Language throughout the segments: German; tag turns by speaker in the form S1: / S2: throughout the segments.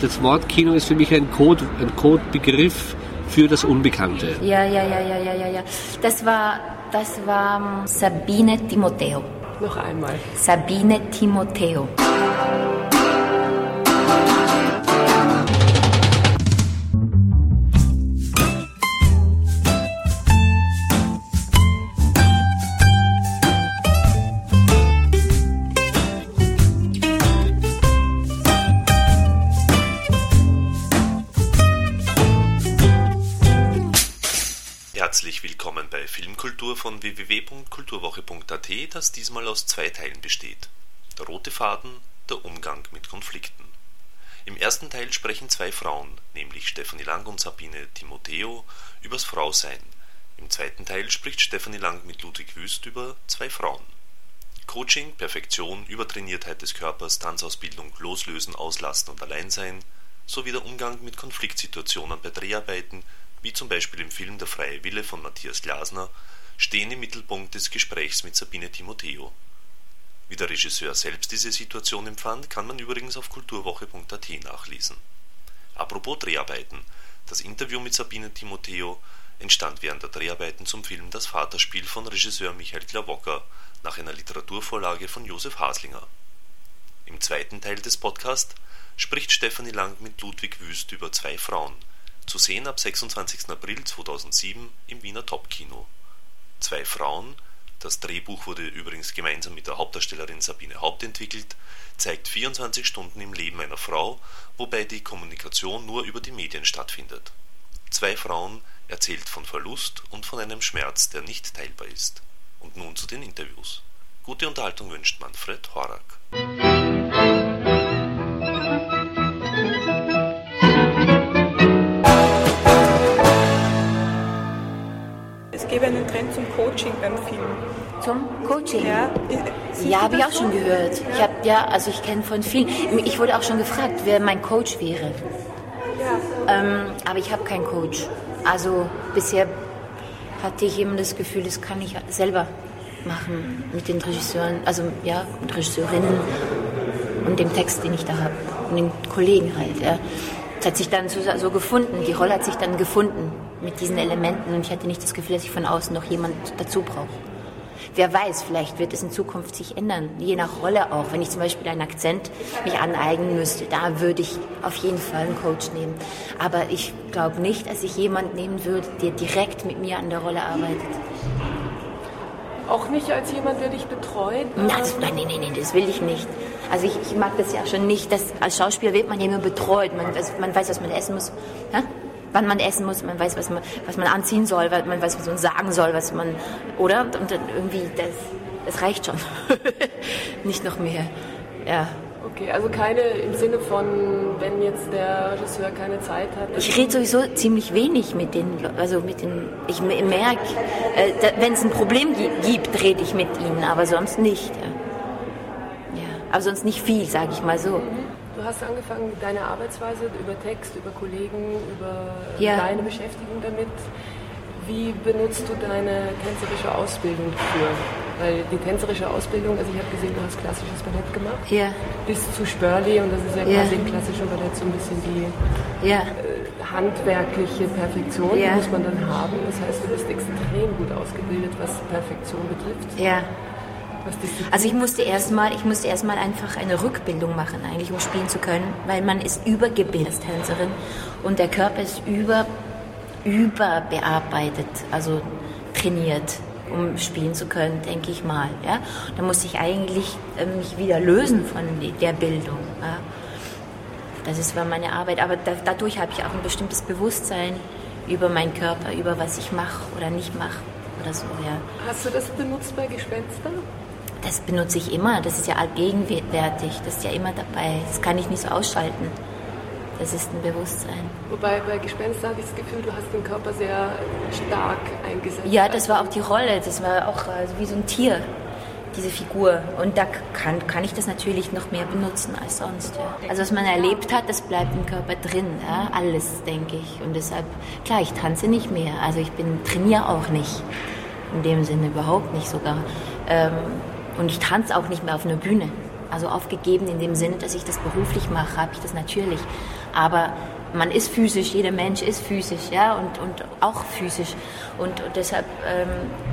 S1: Das Wort Kino ist für mich ein Code, ein Codebegriff für das Unbekannte.
S2: Ja, ja, ja, ja, ja, ja, ja. Das war, das war Sabine Timoteo.
S3: Noch einmal.
S2: Sabine Timoteo.
S4: Von www.kulturwoche.at, das diesmal aus zwei Teilen besteht. Der rote Faden, der Umgang mit Konflikten. Im ersten Teil sprechen zwei Frauen, nämlich Stefanie Lang und Sabine Timoteo, übers Frausein. Im zweiten Teil spricht Stefanie Lang mit Ludwig Wüst über zwei Frauen. Coaching, Perfektion, Übertrainiertheit des Körpers, Tanzausbildung, Loslösen, Auslasten und Alleinsein sowie der Umgang mit Konfliktsituationen bei Dreharbeiten wie zum Beispiel im Film Der freie Wille von Matthias Glasner, stehen im Mittelpunkt des Gesprächs mit Sabine Timoteo. Wie der Regisseur selbst diese Situation empfand, kann man übrigens auf kulturwoche.at nachlesen. Apropos Dreharbeiten, das Interview mit Sabine Timoteo entstand während der Dreharbeiten zum Film Das Vaterspiel von Regisseur Michael Klawocker nach einer Literaturvorlage von Josef Haslinger. Im zweiten Teil des Podcasts spricht Stefanie Lang mit Ludwig Wüst über zwei Frauen, zu sehen ab 26. April 2007 im Wiener Topkino. Zwei Frauen, das Drehbuch wurde übrigens gemeinsam mit der Hauptdarstellerin Sabine Haupt entwickelt, zeigt 24 Stunden im Leben einer Frau, wobei die Kommunikation nur über die Medien stattfindet. Zwei Frauen erzählt von Verlust und von einem Schmerz, der nicht teilbar ist. Und nun zu den Interviews. Gute Unterhaltung wünscht Manfred Horak.
S3: Gäbe einen Trend zum Coaching beim Film.
S2: Zum Coaching?
S3: Ja,
S2: ja habe ich auch so? schon gehört. Ich habe ja, also ich kenne von vielen. Ich wurde auch schon gefragt, wer mein Coach wäre. Ja. Ähm, aber ich habe keinen Coach. Also bisher hatte ich eben das Gefühl, das kann ich selber machen mit den Regisseuren, also ja, mit Regisseurinnen und dem Text, den ich da habe und den Kollegen halt. Ja. Es hat sich dann so, so gefunden, die Rolle hat sich dann gefunden mit diesen Elementen und ich hatte nicht das Gefühl, dass ich von außen noch jemand dazu brauche. Wer weiß, vielleicht wird es in Zukunft sich ändern, je nach Rolle auch. Wenn ich zum Beispiel einen Akzent mich aneignen müsste, da würde ich auf jeden Fall einen Coach nehmen. Aber ich glaube nicht, dass ich jemanden nehmen würde, der direkt mit mir an der Rolle arbeitet.
S3: Auch nicht als jemand, der dich betreut?
S2: Nein, das, nein, nein, nein, das will ich nicht. Also ich, ich, mag das ja schon nicht, dass als Schauspieler wird man ja nur betreut. Man, man weiß, was man essen muss. Ja? Wann man essen muss, man weiß, was man, was man anziehen soll, man weiß, was man sagen soll, was man, oder? Und dann irgendwie, das, das reicht schon. Nicht noch mehr. Ja.
S3: Okay, also keine im Sinne von, wenn jetzt der Regisseur keine Zeit hat.
S2: Ich rede sowieso ziemlich wenig mit den, also mit den, ich merke, äh, wenn es ein Problem gibt, rede ich mit ihnen, aber sonst nicht. Ja, ja. aber sonst nicht viel, sage ich mal so.
S3: Du hast angefangen, deine Arbeitsweise über Text, über Kollegen, über
S2: ja.
S3: deine Beschäftigung damit. Wie benutzt du deine tänzerische Ausbildung für? Weil die tänzerische Ausbildung, also ich habe gesehen, du hast klassisches Ballett gemacht.
S2: Ja.
S3: Bis zu Spörli und das ist ja, ja. quasi im klassischen Ballett so ein bisschen die ja. äh, handwerkliche Perfektion, die muss man dann haben. Das heißt, du bist extrem gut ausgebildet, was Perfektion betrifft.
S2: Ja. Also ich musste erstmal, ich musste erstmal einfach eine Rückbildung machen, eigentlich, um spielen zu können, weil man ist übergebildet als Tänzerin und der Körper ist über, überbearbeitet, also trainiert, um spielen zu können, denke ich mal. Ja? Da musste ich eigentlich äh, mich wieder lösen von der Bildung. Ja? Das ist, war meine Arbeit, aber da, dadurch habe ich auch ein bestimmtes Bewusstsein über meinen Körper, über was ich mache oder nicht mache oder so. Ja.
S3: Hast du das benutzt bei Gespenster?
S2: Das benutze ich immer, das ist ja allgegenwärtig, das ist ja immer dabei, das kann ich nicht so ausschalten. Das ist ein Bewusstsein.
S3: Wobei bei Gespenster habe ich das Gefühl, du hast den Körper sehr stark eingesetzt.
S2: Ja, das war auch die Rolle, das war auch also wie so ein Tier, diese Figur. Und da kann, kann ich das natürlich noch mehr benutzen als sonst. Ja. Also was man erlebt hat, das bleibt im Körper drin, ja? alles, denke ich. Und deshalb, klar, ich tanze nicht mehr, also ich bin trainiere auch nicht. In dem Sinne überhaupt nicht sogar. Ähm, und ich tanze auch nicht mehr auf einer Bühne. Also aufgegeben in dem Sinne, dass ich das beruflich mache, habe ich das natürlich. aber man ist physisch, jeder Mensch ist physisch, ja, und, und auch physisch. Und, und deshalb ähm,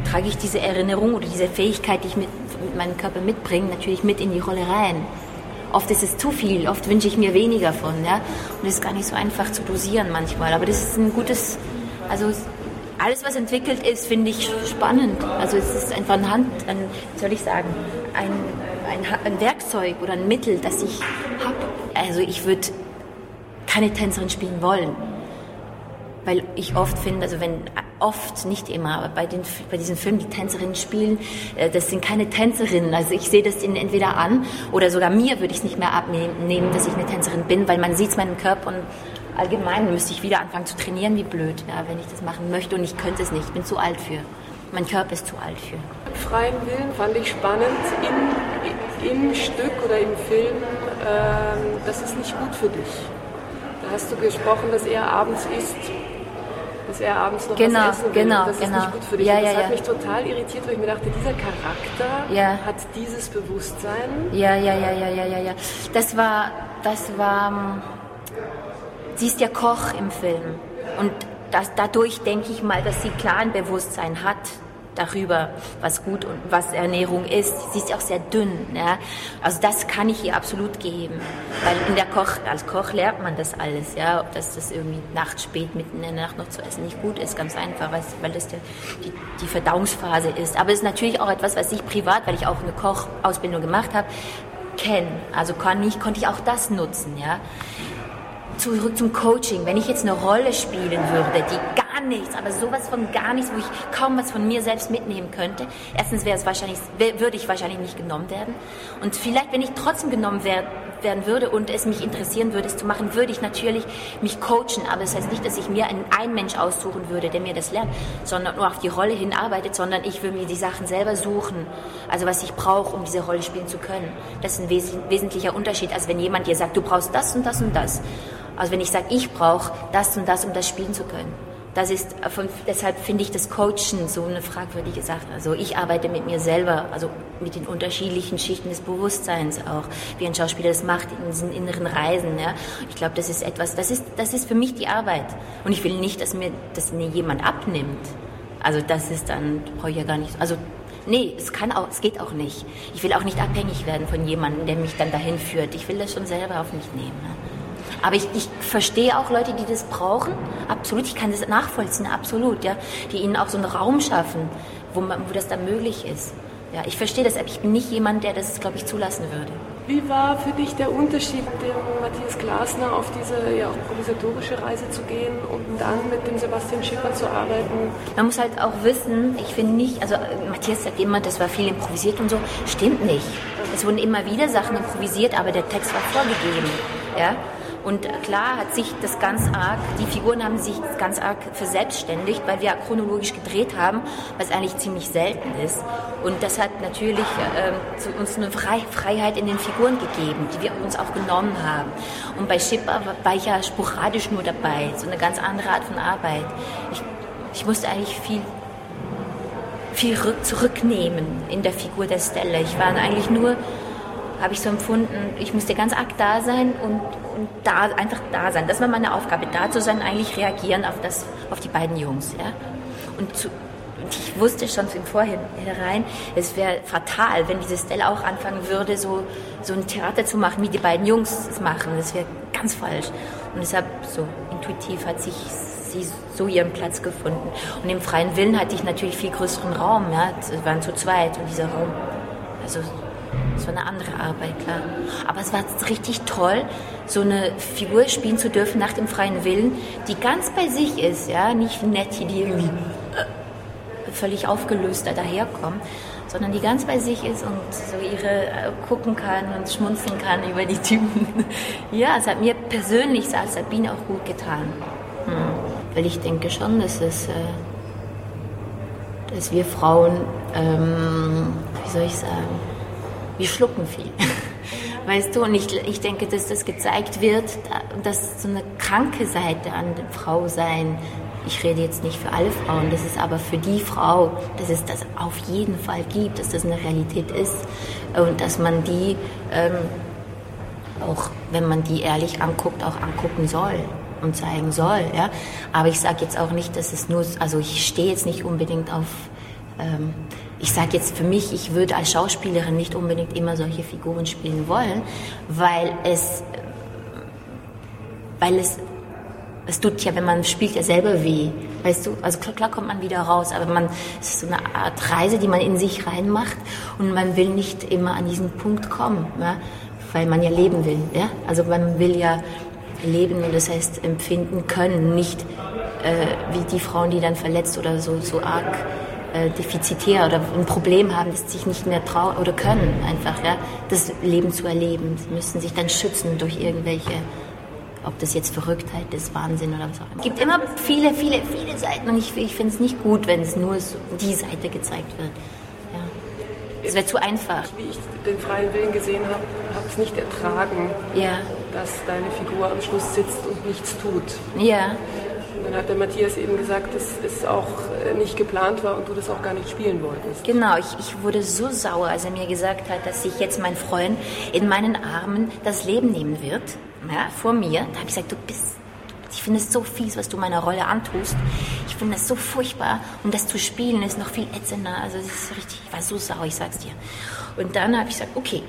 S2: trage ich diese Erinnerung oder diese Fähigkeit, die ich mit, mit meinem Körper mitbringe, natürlich mit in die Rolle rein. Oft ist es zu viel, oft wünsche ich mir weniger von, ja. Und es ist gar nicht so einfach zu dosieren manchmal. Aber das ist ein gutes, also alles, was entwickelt ist, finde ich spannend. Also es ist einfach ein Hand, ein, wie soll ich sagen, ein, ein, ein Werkzeug oder ein Mittel, das ich habe. Also ich würde keine Tänzerin spielen wollen. Weil ich oft finde, also wenn, oft, nicht immer, aber bei, den, bei diesen Filmen, die Tänzerinnen spielen, äh, das sind keine Tänzerinnen. Also ich sehe das ihnen entweder an oder sogar mir würde ich es nicht mehr abnehmen, dass ich eine Tänzerin bin, weil man sieht es meinem Körper und allgemein müsste ich wieder anfangen zu trainieren, wie blöd, ja, wenn ich das machen möchte und ich könnte es nicht. Ich bin zu alt für. Mein Körper ist zu alt für.
S3: Freien Willen fand ich spannend in, im Stück oder im Film. Ähm, das ist nicht gut für dich. Da hast du gesprochen, dass er abends isst dass er abends noch
S2: genau,
S3: was essen
S2: will. Genau,
S3: das
S2: genau.
S3: ist nicht gut für dich.
S2: Ja,
S3: das
S2: ja,
S3: hat
S2: ja.
S3: mich total irritiert, weil ich mir dachte, dieser Charakter hat dieses Bewusstsein.
S2: Ja, ja, ja, ja, ja, ja, ja. Das war, das war, ähm, sie ist ja Koch im Film. Und das, dadurch denke ich mal, dass sie klar ein Bewusstsein hat darüber, was gut und was Ernährung ist. Sie ist ja auch sehr dünn. Ja? Also das kann ich ihr absolut geben, weil in der Koch, als Koch lernt man das alles, ja, ob das, irgendwie nachts spät mitten in der Nacht noch zu essen nicht gut ist, ganz einfach, weil das der, die, die Verdauungsphase ist. Aber es ist natürlich auch etwas, was ich privat, weil ich auch eine Kochausbildung gemacht habe, kenne. Also kann ich, konnte ich auch das nutzen, ja zurück zum Coaching. Wenn ich jetzt eine Rolle spielen würde, die gar nichts, aber sowas von gar nichts, wo ich kaum was von mir selbst mitnehmen könnte, erstens wäre es wahrscheinlich, würde ich wahrscheinlich nicht genommen werden. Und vielleicht, wenn ich trotzdem genommen werde, werden würde und es mich interessieren würde, es zu machen, würde ich natürlich mich coachen. Aber das heißt nicht, dass ich mir einen, einen Mensch aussuchen würde, der mir das lernt, sondern nur auf die Rolle hinarbeitet, sondern ich würde mir die Sachen selber suchen. Also was ich brauche, um diese Rolle spielen zu können. Das ist ein wes wesentlicher Unterschied, als wenn jemand dir sagt, du brauchst das und das und das. Also wenn ich sage, ich brauche das und das, um das spielen zu können. Das ist, von, deshalb finde ich das Coachen so eine fragwürdige Sache. Also ich arbeite mit mir selber, also mit den unterschiedlichen Schichten des Bewusstseins auch, wie ein Schauspieler das macht in diesen inneren Reisen. Ja. Ich glaube, das ist etwas, das ist, das ist für mich die Arbeit. Und ich will nicht, dass mir das mir jemand abnimmt. Also das ist dann, brauche ich ja gar nicht, also Nee, es kann auch, es geht auch nicht. Ich will auch nicht abhängig werden von jemandem, der mich dann dahin führt. Ich will das schon selber auf mich nehmen. Aber ich, ich verstehe auch Leute, die das brauchen. Absolut, ich kann das nachvollziehen, absolut, ja. Die ihnen auch so einen Raum schaffen, wo, man, wo das dann möglich ist. Ja, ich verstehe das, aber ich bin nicht jemand, der das, glaube ich, zulassen würde.
S3: Wie war für dich der Unterschied, dem Matthias Glasner auf diese ja, improvisatorische Reise zu gehen und dann mit dem Sebastian Schipper zu arbeiten?
S2: Man muss halt auch wissen, ich finde nicht, also Matthias sagt immer, das war viel improvisiert und so. Stimmt nicht. Es wurden immer wieder Sachen improvisiert, aber der Text war vorgegeben. Ja? Und klar hat sich das ganz arg, die Figuren haben sich ganz arg verselbstständigt, weil wir chronologisch gedreht haben, was eigentlich ziemlich selten ist. Und das hat natürlich äh, uns eine Freiheit in den Figuren gegeben, die wir uns auch genommen haben. Und bei Schipper war ich ja sporadisch nur dabei, so eine ganz andere Art von Arbeit. Ich, ich musste eigentlich viel viel zurücknehmen in der Figur der Stelle. Ich war eigentlich nur habe ich so empfunden, ich musste ganz arg da sein und, und da, einfach da sein. Das war meine Aufgabe, da zu sein, eigentlich reagieren auf, das, auf die beiden Jungs. Ja? Und, zu, und ich wusste schon im Vorhinein, es wäre fatal, wenn diese Stelle auch anfangen würde, so, so ein Theater zu machen, wie die beiden Jungs es machen. Das wäre ganz falsch. Und deshalb so intuitiv hat sich sie so ihren Platz gefunden. Und im freien Willen hatte ich natürlich viel größeren Raum. Ja? Wir waren zu zweit und dieser Raum, also war eine andere Arbeit, klar. Aber es war richtig toll, so eine Figur spielen zu dürfen nach dem freien Willen, die ganz bei sich ist, ja, nicht Nettie, die irgendwie völlig aufgelöst da daherkommt, sondern die ganz bei sich ist und so ihre äh, gucken kann und schmunzeln kann über die Typen. ja, es hat mir persönlich als Sabine auch gut getan. Hm. Weil ich denke schon, dass es, äh, dass wir Frauen, ähm, wie soll ich sagen, wir schlucken viel. Weißt du, und ich, ich denke, dass das gezeigt wird, dass so eine kranke Seite an Frau sein, ich rede jetzt nicht für alle Frauen, das ist aber für die Frau, dass es das auf jeden Fall gibt, dass das eine Realität ist und dass man die ähm, auch wenn man die ehrlich anguckt, auch angucken soll und zeigen soll. Ja? Aber ich sage jetzt auch nicht, dass es nur, also ich stehe jetzt nicht unbedingt auf, ähm, ich sage jetzt für mich, ich würde als Schauspielerin nicht unbedingt immer solche Figuren spielen wollen, weil es, weil es, es tut ja, wenn man spielt ja selber weh. Weißt du, also klar, klar kommt man wieder raus, aber man, es ist so eine Art Reise, die man in sich reinmacht und man will nicht immer an diesen Punkt kommen, ja? weil man ja leben will. Ja? Also man will ja leben und das heißt empfinden können, nicht äh, wie die Frauen, die dann verletzt oder so, so arg äh, defizitär oder ein Problem haben, dass sie sich nicht mehr trauen oder können, einfach ja, das Leben zu erleben. Sie müssen sich dann schützen durch irgendwelche, ob das jetzt Verrücktheit ist, Wahnsinn oder was auch immer. Es gibt immer viele, viele, viele Seiten und ich, ich finde es nicht gut, wenn es nur so die Seite gezeigt wird. Es wäre zu einfach.
S3: Wie ich den freien Willen gesehen habe, habe es nicht ertragen,
S2: ja.
S3: dass deine Figur am Schluss sitzt und nichts tut.
S2: Ja.
S3: Und dann hat der Matthias eben gesagt, dass es auch äh, nicht geplant war und du das auch gar nicht spielen wolltest.
S2: Genau, ich, ich wurde so sauer, als er mir gesagt hat, dass sich jetzt mein Freund in meinen Armen das Leben nehmen wird, ja, vor mir. Da habe ich gesagt, du bist ich finde es so fies, was du meiner Rolle antust. Ich finde es so furchtbar. Und das zu spielen ist noch viel ätzender. Also es ist richtig, ich war so sauer, ich sag's dir. Und dann habe ich gesagt, okay,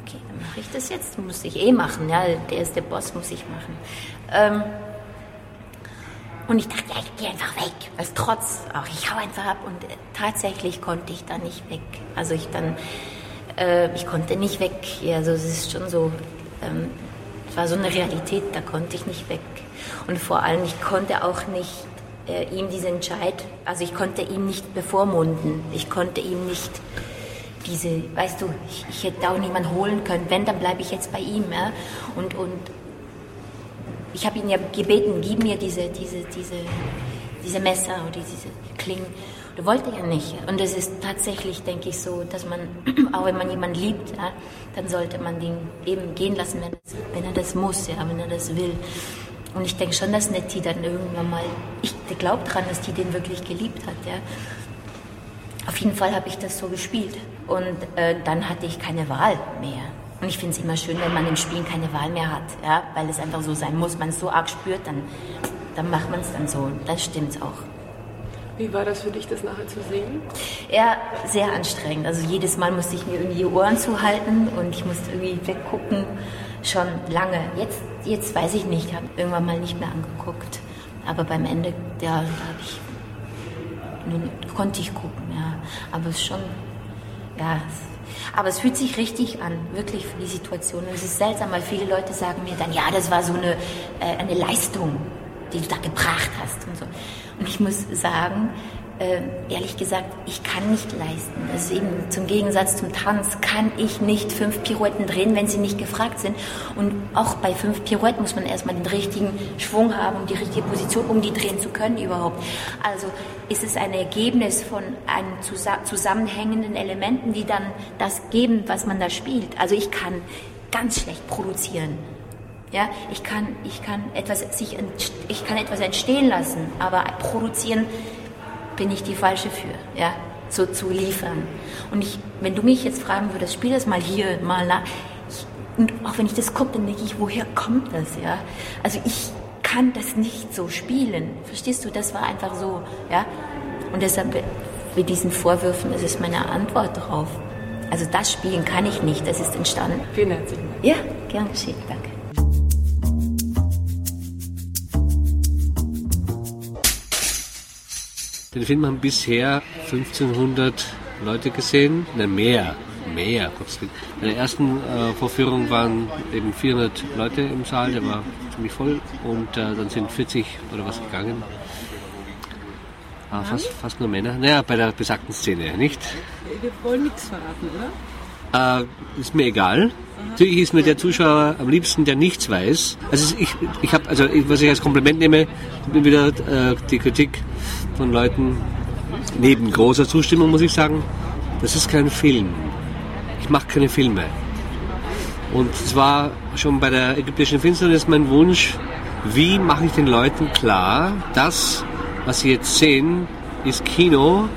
S2: okay, dann mache ich das jetzt. Muss ich eh machen. Ja, der ist der Boss, muss ich machen. Ähm, und ich dachte, ja, ich gehe einfach weg. Als trotz, auch ich hau einfach ab. Und äh, tatsächlich konnte ich da nicht weg. Also ich dann, äh, ich konnte nicht weg. Ja, also es ist schon so, ähm, es war so eine Realität, da konnte ich nicht weg. Und vor allem, ich konnte auch nicht äh, ihm diesen Entscheid, also ich konnte ihm nicht bevormunden. Ich konnte ihm nicht diese, weißt du, ich, ich hätte auch niemanden holen können. Wenn, dann bleibe ich jetzt bei ihm. Ja? Und, und ich habe ihn ja gebeten, gib mir diese, diese, diese, diese Messer oder diese Klingen. Du wollte ja nicht. Und es ist tatsächlich, denke ich, so, dass man, auch wenn man jemanden liebt, ja, dann sollte man den eben gehen lassen, wenn, es, wenn er das muss, ja, wenn er das will. Und ich denke schon, dass Nettie dann irgendwann mal, ich glaube daran, dass die den wirklich geliebt hat. Ja. Auf jeden Fall habe ich das so gespielt. Und äh, dann hatte ich keine Wahl mehr. Und ich finde es immer schön, wenn man im Spielen keine Wahl mehr hat, ja, weil es einfach so sein muss. Man es so arg spürt, dann, dann macht man es dann so. Das stimmt auch.
S3: Wie war das für dich, das nachher zu singen?
S2: Ja, sehr anstrengend. Also jedes Mal musste ich mir irgendwie die Ohren zuhalten und ich musste irgendwie weggucken. Schon lange. Jetzt, jetzt weiß ich nicht, habe irgendwann mal nicht mehr angeguckt. Aber beim Ende, ja, habe ich, nun konnte ich gucken, ja. Aber es ist schon, ja, aber es fühlt sich richtig an, wirklich für die Situation. Und es ist seltsam, weil viele Leute sagen mir dann, ja, das war so eine, äh, eine Leistung, die du da gebracht hast und so. Und ich muss sagen, äh, ehrlich gesagt, ich kann nicht leisten. Also eben zum Gegensatz zum Tanz kann ich nicht fünf Pirouetten drehen, wenn sie nicht gefragt sind. Und auch bei fünf Pirouetten muss man erstmal den richtigen Schwung haben die richtige Position, um die drehen zu können überhaupt. Also ist es ein Ergebnis von einem zusammenhängenden Elementen, die dann das geben, was man da spielt. Also ich kann ganz schlecht produzieren. Ja, ich kann, ich kann etwas sich, ich kann etwas entstehen lassen, aber produzieren bin ich die falsche für, ja, so zu liefern. Und ich, wenn du mich jetzt fragen würdest, spiel das mal hier, mal nach, ich, und auch wenn ich das gucke, dann denke ich, woher kommt das, ja? Also ich kann das nicht so spielen, verstehst du? Das war einfach so, ja. Und deshalb mit diesen Vorwürfen, das ist meine Antwort darauf. Also das Spielen kann ich nicht, das ist entstanden.
S3: Vielen herzlichen Dank.
S2: Ja, gern geschehen, danke.
S1: Den Film haben bisher 1500 Leute gesehen, ne mehr, mehr. In der ersten äh, Vorführung waren eben 400 Leute im Saal, der war ziemlich voll und äh, dann sind 40 oder was gegangen. Ah, fast, fast nur Männer. Naja, bei der besagten Szene, nicht?
S3: Wir wollen nichts verraten, oder?
S1: Äh, ist mir egal. Natürlich ist mir der Zuschauer am liebsten, der nichts weiß. Also ich, ich habe, also was ich als Kompliment nehme, bin wieder äh, die Kritik von Leuten, neben großer Zustimmung muss ich sagen, das ist kein Film. Ich mache keine Filme. Und es war schon bei der ägyptischen Finsternis mein Wunsch, wie mache ich den Leuten klar, das, was sie jetzt sehen, ist Kino.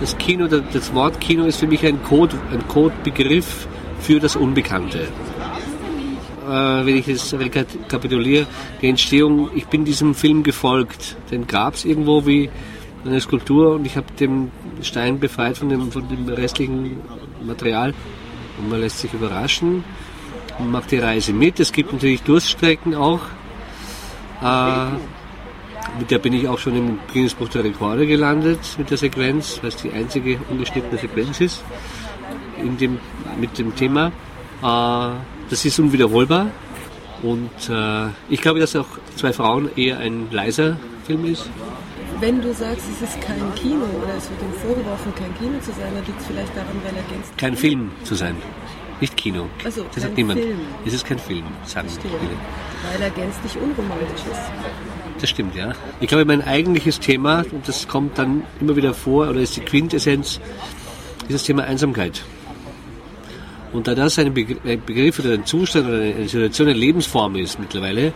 S1: Das Kino, das Wort Kino ist für mich ein Code, ein Codebegriff für das Unbekannte. Äh, wenn ich es rekapituliere, die Entstehung, ich bin diesem Film gefolgt. Den gab es irgendwo wie eine Skulptur und ich habe den Stein befreit von dem, von dem restlichen Material und man lässt sich überraschen. Man macht die Reise mit. Es gibt natürlich Durststrecken auch. Äh, mit der bin ich auch schon im Guinness Buch der Rekorde gelandet, mit der Sequenz, es die einzige ungeschnittene Sequenz ist in dem, mit dem Thema. Äh, das ist unwiederholbar. Und äh, ich glaube, dass auch zwei Frauen eher ein leiser Film ist.
S3: Wenn du sagst, es ist kein Kino oder es wird ihm vorgeworfen, kein Kino zu sein, dann liegt es vielleicht daran, weil er ergänzt.
S1: Kein Film zu sein. Nicht Kino.
S3: Also,
S1: das sagt niemand. Film. Es ist kein Film, sagen
S3: viele. Weil er gänzlich unromantisch ist.
S1: Das stimmt, ja. Ich glaube, mein eigentliches Thema, und das kommt dann immer wieder vor, oder ist die Quintessenz, ist das Thema Einsamkeit. Und da das ein Begriff oder ein Zustand oder eine Situation, eine Lebensform ist mittlerweile,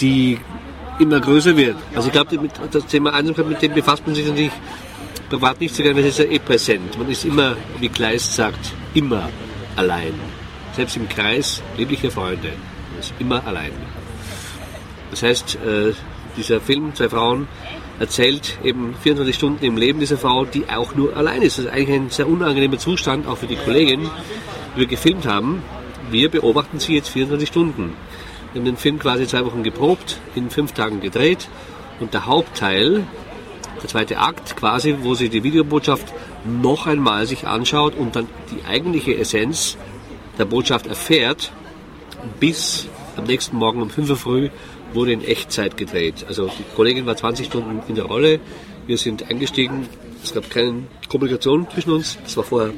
S1: die immer größer wird. Also ich glaube, das Thema Einsamkeit, mit dem befasst man sich natürlich privat nicht so gerne, weil es ist ja eh präsent. Man ist immer, wie Kleist sagt, immer allein. Selbst im Kreis lieblicher Freunde. Man ist immer allein. Das heißt, äh, dieser Film, zwei Frauen, erzählt eben 24 Stunden im Leben dieser Frau, die auch nur allein ist. Das ist eigentlich ein sehr unangenehmer Zustand, auch für die Kollegin, die wir gefilmt haben. Wir beobachten sie jetzt 24 Stunden. Wir haben den Film quasi zwei Wochen geprobt, in fünf Tagen gedreht und der Hauptteil, der zweite Akt quasi, wo sie die Videobotschaft noch einmal sich anschaut und dann die eigentliche Essenz der Botschaft erfährt, bis am nächsten Morgen um 5 Uhr früh wurde in Echtzeit gedreht. Also die Kollegin war 20 Stunden in der Rolle, wir sind eingestiegen, es gab keine Kommunikation zwischen uns, es war vorher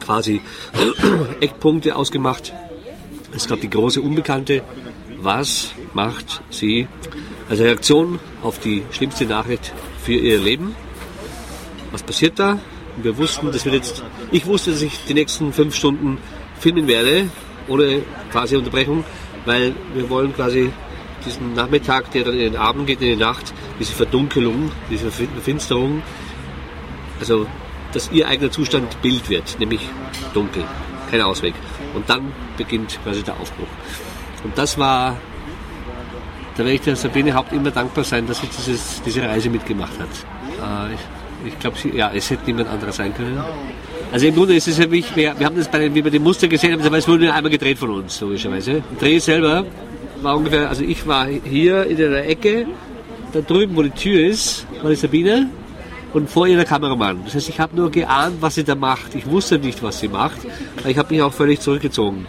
S1: quasi Eckpunkte ausgemacht. Es gab die große Unbekannte, was macht sie als Reaktion auf die schlimmste Nachricht für ihr Leben? Was passiert da? wir wussten, dass wir jetzt, ich wusste, dass ich die nächsten fünf Stunden filmen werde, ohne quasi Unterbrechung, weil wir wollen quasi diesen Nachmittag, der dann in den Abend geht, in die Nacht, diese Verdunkelung, diese Verfinsterung, also dass ihr eigener Zustand Bild wird, nämlich dunkel, kein Ausweg. Und dann beginnt quasi der Aufbruch. Und das war, da werde ich der Sabine Haupt immer dankbar sein, dass sie dieses, diese Reise mitgemacht hat. Äh, ich, ich glaube, ja, es hätte niemand anderer sein können. Also im Grunde ist es ja wie, wir, wir haben das bei den, wie wir die Muster gesehen haben, aber es wurde nur einmal gedreht von uns, logischerweise. Dreh selber war ungefähr, also ich war hier in der Ecke, da drüben, wo die Tür ist, war die Sabine und vor ihr der Kameramann. Das heißt, ich habe nur geahnt, was sie da macht. Ich wusste nicht, was sie macht, aber ich habe mich auch völlig zurückgezogen.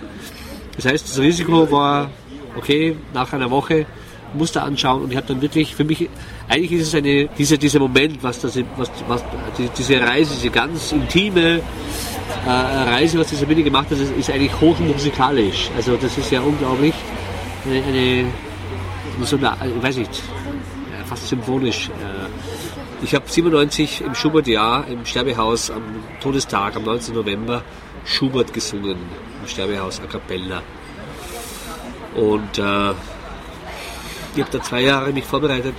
S1: Das heißt, das Risiko war, okay, nach einer Woche Muster anschauen und ich habe dann wirklich, für mich, eigentlich ist es eine, dieser, dieser Moment, was, das, was, was diese Reise, diese ganz intime äh, Reise, was die Sabine gemacht hat, ist, ist eigentlich hochmusikalisch. Also das ist ja unglaublich eine, eine so eine, ich weiß nicht, fast symphonisch. Äh, ich habe 97 im Schubert-Jahr im Sterbehaus am Todestag, am 19. November, Schubert gesungen, im Sterbehaus a cappella. Und äh, ich habe da zwei Jahre mich vorbereitet.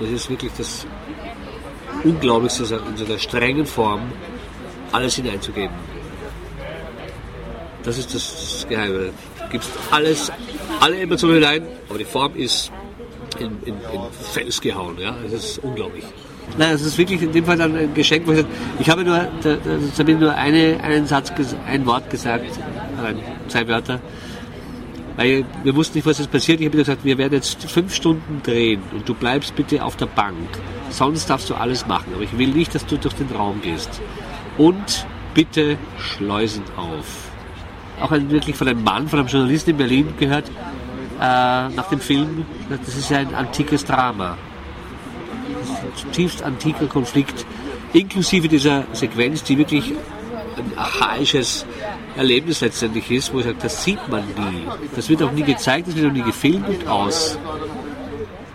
S1: Das ist wirklich das Unglaublichste, in so einer strengen Form alles hineinzugeben. Das ist das Geheime. Du gibst alles, alle Emotionen hinein, aber die Form ist in, in, in Fels gehauen. Ja? Das ist unglaublich. Nein, es ist wirklich in dem Fall ein Geschenk. Ich, ich habe nur, da, nur eine, einen Satz, ein Wort gesagt, zwei Wörter. Weil wir wussten nicht, was jetzt passiert. Ich habe gesagt, wir werden jetzt fünf Stunden drehen und du bleibst bitte auf der Bank. Sonst darfst du alles machen. Aber ich will nicht, dass du durch den Raum gehst. Und bitte Schleusen auf auch wirklich von einem Mann, von einem Journalisten in Berlin gehört, äh, nach dem Film, das ist ja ein antikes Drama. Das ist ein zutiefst antiker Konflikt, inklusive dieser Sequenz, die wirklich ein archaisches Erlebnis letztendlich ist, wo ich sage, das sieht man nie. Das wird auch nie gezeigt, das wird auch nie gefilmt aus.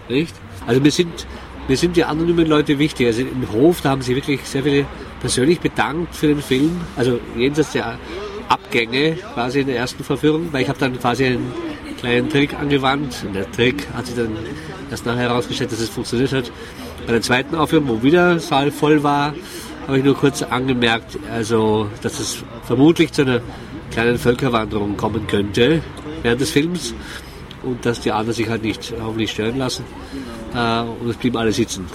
S1: Nicht? Also mir sind, mir sind die anonymen Leute wichtig. Also im Hof, da haben sie wirklich sehr viele persönlich bedankt für den Film. Also jenseits der Abgänge quasi in der ersten Verführung, weil ich habe dann quasi einen kleinen Trick angewandt. Und der Trick hat sich dann erst nachher herausgestellt, dass es funktioniert hat. Bei der zweiten Aufführung, wo wieder Saal voll war, habe ich nur kurz angemerkt, also dass es vermutlich zu einer kleinen Völkerwanderung kommen könnte während des Films und dass die anderen sich halt nicht hoffentlich stören lassen. Äh, und es blieben alle sitzen.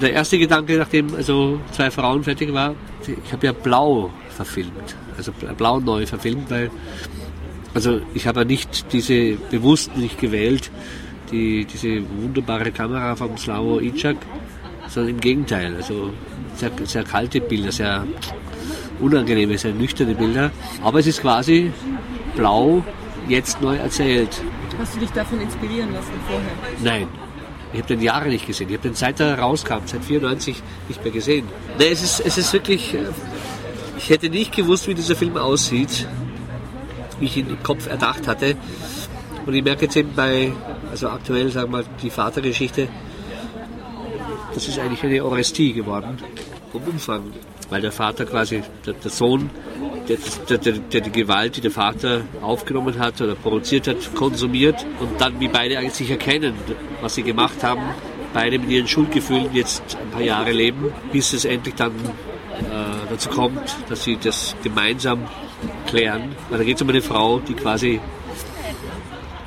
S1: Der erste Gedanke, nachdem also zwei Frauen fertig war, ich habe ja Blau verfilmt, also Blau neu verfilmt, weil also ich habe ja nicht diese bewusst nicht gewählt, die, diese wunderbare Kamera vom Slavo Icak, sondern im Gegenteil, also sehr, sehr kalte Bilder, sehr unangenehme, sehr nüchterne Bilder. Aber es ist quasi blau jetzt neu erzählt.
S3: Hast du dich davon inspirieren lassen vorher?
S1: Nein. Ich habe den Jahre nicht gesehen. Ich habe den seit er rauskam, seit 94 nicht mehr gesehen. Nein, es ist, es ist wirklich. Äh, ich hätte nicht gewusst, wie dieser Film aussieht, wie ich ihn im Kopf erdacht hatte. Und ich merke jetzt eben bei, also aktuell, sagen wir mal, die Vatergeschichte, das ist eigentlich eine Orestie geworden vom Umfang. Weil der Vater quasi, der, der Sohn der, der, der, die Gewalt, die der Vater aufgenommen hat oder produziert hat, konsumiert und dann wie beide eigentlich sich erkennen, was sie gemacht haben, beide mit ihren Schuldgefühlen jetzt ein paar Jahre leben, bis es endlich dann äh, dazu kommt, dass sie das gemeinsam klären. Weil da geht es um eine Frau, die quasi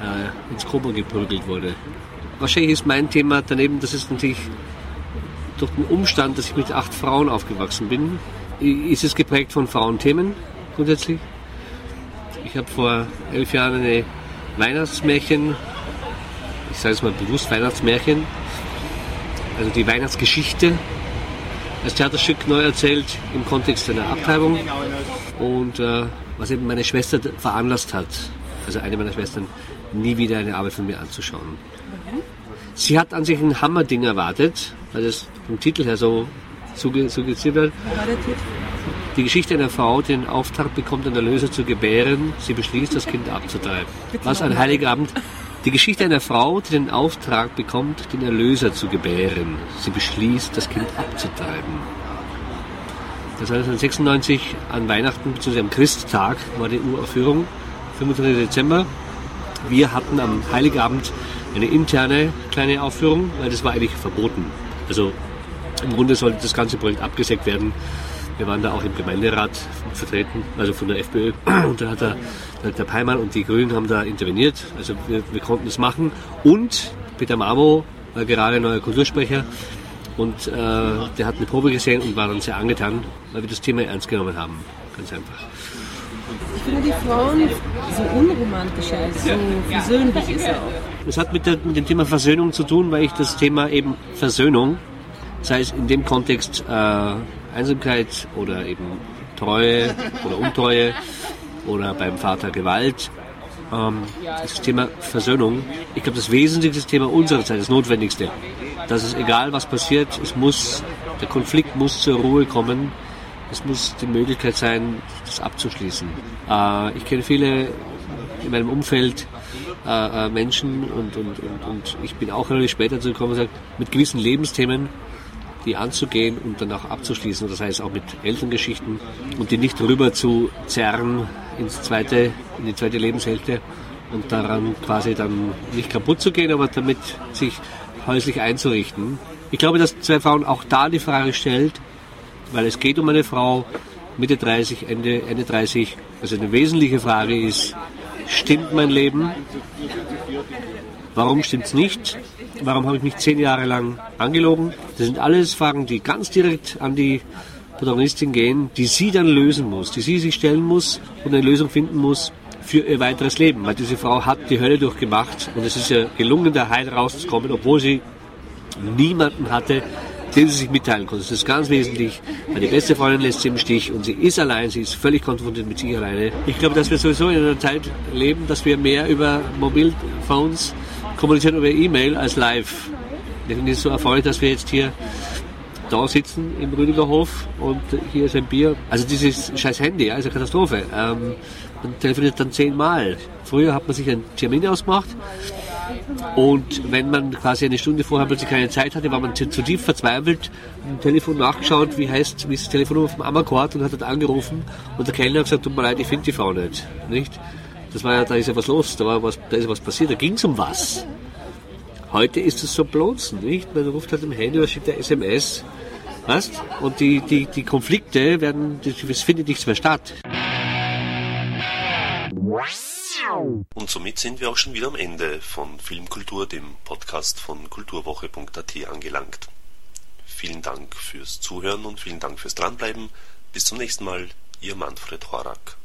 S1: äh, ins Koma geprügelt wurde. Wahrscheinlich ist mein Thema daneben, dass es natürlich durch den Umstand, dass ich mit acht Frauen aufgewachsen bin, ist es geprägt von Frauenthemen grundsätzlich. Ich habe vor elf Jahren eine Weihnachtsmärchen, ich sage es mal bewusst Weihnachtsmärchen, also die Weihnachtsgeschichte als Theaterstück neu erzählt im Kontext einer Abtreibung und äh, was eben meine Schwester veranlasst hat, also eine meiner Schwestern, nie wieder eine Arbeit von mir anzuschauen. Sie hat an sich ein Hammerding erwartet, weil es vom Titel her so suggestiv wird. Die Geschichte einer Frau, die den Auftrag bekommt, einen Erlöser zu gebären. Sie beschließt, das Kind abzutreiben. Was ein Heiligabend. Die Geschichte einer Frau, die den Auftrag bekommt, den Erlöser zu gebären. Sie beschließt, das Kind abzutreiben. Das war 1996 an Weihnachten bzw. am Christtag war die Uraufführung, 25. Dezember. Wir hatten am Heiligabend eine interne kleine Aufführung, weil das war eigentlich verboten. Also im Grunde sollte das ganze Projekt abgesägt werden. Wir waren da auch im Gemeinderat vertreten, also von der FPÖ. Und da hat der, der Peimann und die Grünen haben da interveniert. Also wir, wir konnten es machen. Und Peter Mamo war gerade neuer Kultursprecher. Und äh, der hat eine Probe gesehen und war dann sehr angetan, weil wir das Thema ernst genommen haben. Ganz einfach.
S3: Ich finde die Frauen so unromantisch, so versöhnlich ist er auch.
S1: Es hat mit, der, mit dem Thema Versöhnung zu tun, weil ich das Thema eben Versöhnung sei es in dem Kontext äh, Einsamkeit oder eben Treue oder Untreue oder beim Vater Gewalt. Ähm, das Thema Versöhnung, ich glaube, das wesentlichste Thema unserer Zeit, das Notwendigste, dass es egal was passiert, es muss, der Konflikt muss zur Ruhe kommen, es muss die Möglichkeit sein, das abzuschließen. Äh, ich kenne viele in meinem Umfeld äh, äh Menschen und, und, und, und ich bin auch relativ später dazu gekommen und gesagt, mit gewissen Lebensthemen die anzugehen und dann auch abzuschließen. Das heißt auch mit Elterngeschichten und die nicht rüber zu zerren ins zweite, in die zweite Lebenshälfte und daran quasi dann nicht kaputt zu gehen, aber damit sich häuslich einzurichten. Ich glaube, dass zwei Frauen auch da die Frage stellt, weil es geht um eine Frau Mitte 30, Ende, Ende 30. Also eine wesentliche Frage ist, stimmt mein Leben? Warum stimmt es nicht? Warum habe ich mich zehn Jahre lang angelogen? Das sind alles Fragen, die ganz direkt an die Protagonistin gehen, die sie dann lösen muss, die sie sich stellen muss und eine Lösung finden muss für ihr weiteres Leben. Weil diese Frau hat die Hölle durchgemacht und es ist ja gelungen, da heil rauszukommen, obwohl sie niemanden hatte, dem sie sich mitteilen konnte. Das ist ganz wesentlich, weil die beste Freundin lässt sie im Stich und sie ist allein, sie ist völlig konfrontiert mit sich alleine. Ich glaube, dass wir sowieso in einer Zeit leben, dass wir mehr über Mobilphones kommunizieren über E-Mail als live. Ich finde es so erfreulich, dass wir jetzt hier da sitzen im Rüdigerhof und hier ist ein Bier. Also dieses scheiß Handy, also Katastrophe. Ähm, man telefoniert dann zehnmal. Früher hat man sich einen Termin ausgemacht und wenn man quasi eine Stunde vorher plötzlich keine Zeit hatte, war man zu, tief verzweifelt, im Telefon nachgeschaut, wie heißt, wie ist das Telefonnummer vom Ammerkord und hat dann angerufen und der Kellner hat gesagt, tut mir leid, ich finde die Frau nicht. nicht? Das war ja, da ist ja was los, da, war was, da ist ja was passiert, da ging es um was. Heute ist es so blonzen, nicht? Man ruft halt im Handy oder schickt eine SMS, weißt? Und die, die, die Konflikte werden, das findet nichts mehr statt.
S4: Und somit sind wir auch schon wieder am Ende von Filmkultur, dem Podcast von kulturwoche.at angelangt. Vielen Dank fürs Zuhören und vielen Dank fürs Dranbleiben. Bis zum nächsten Mal, Ihr Manfred Horak.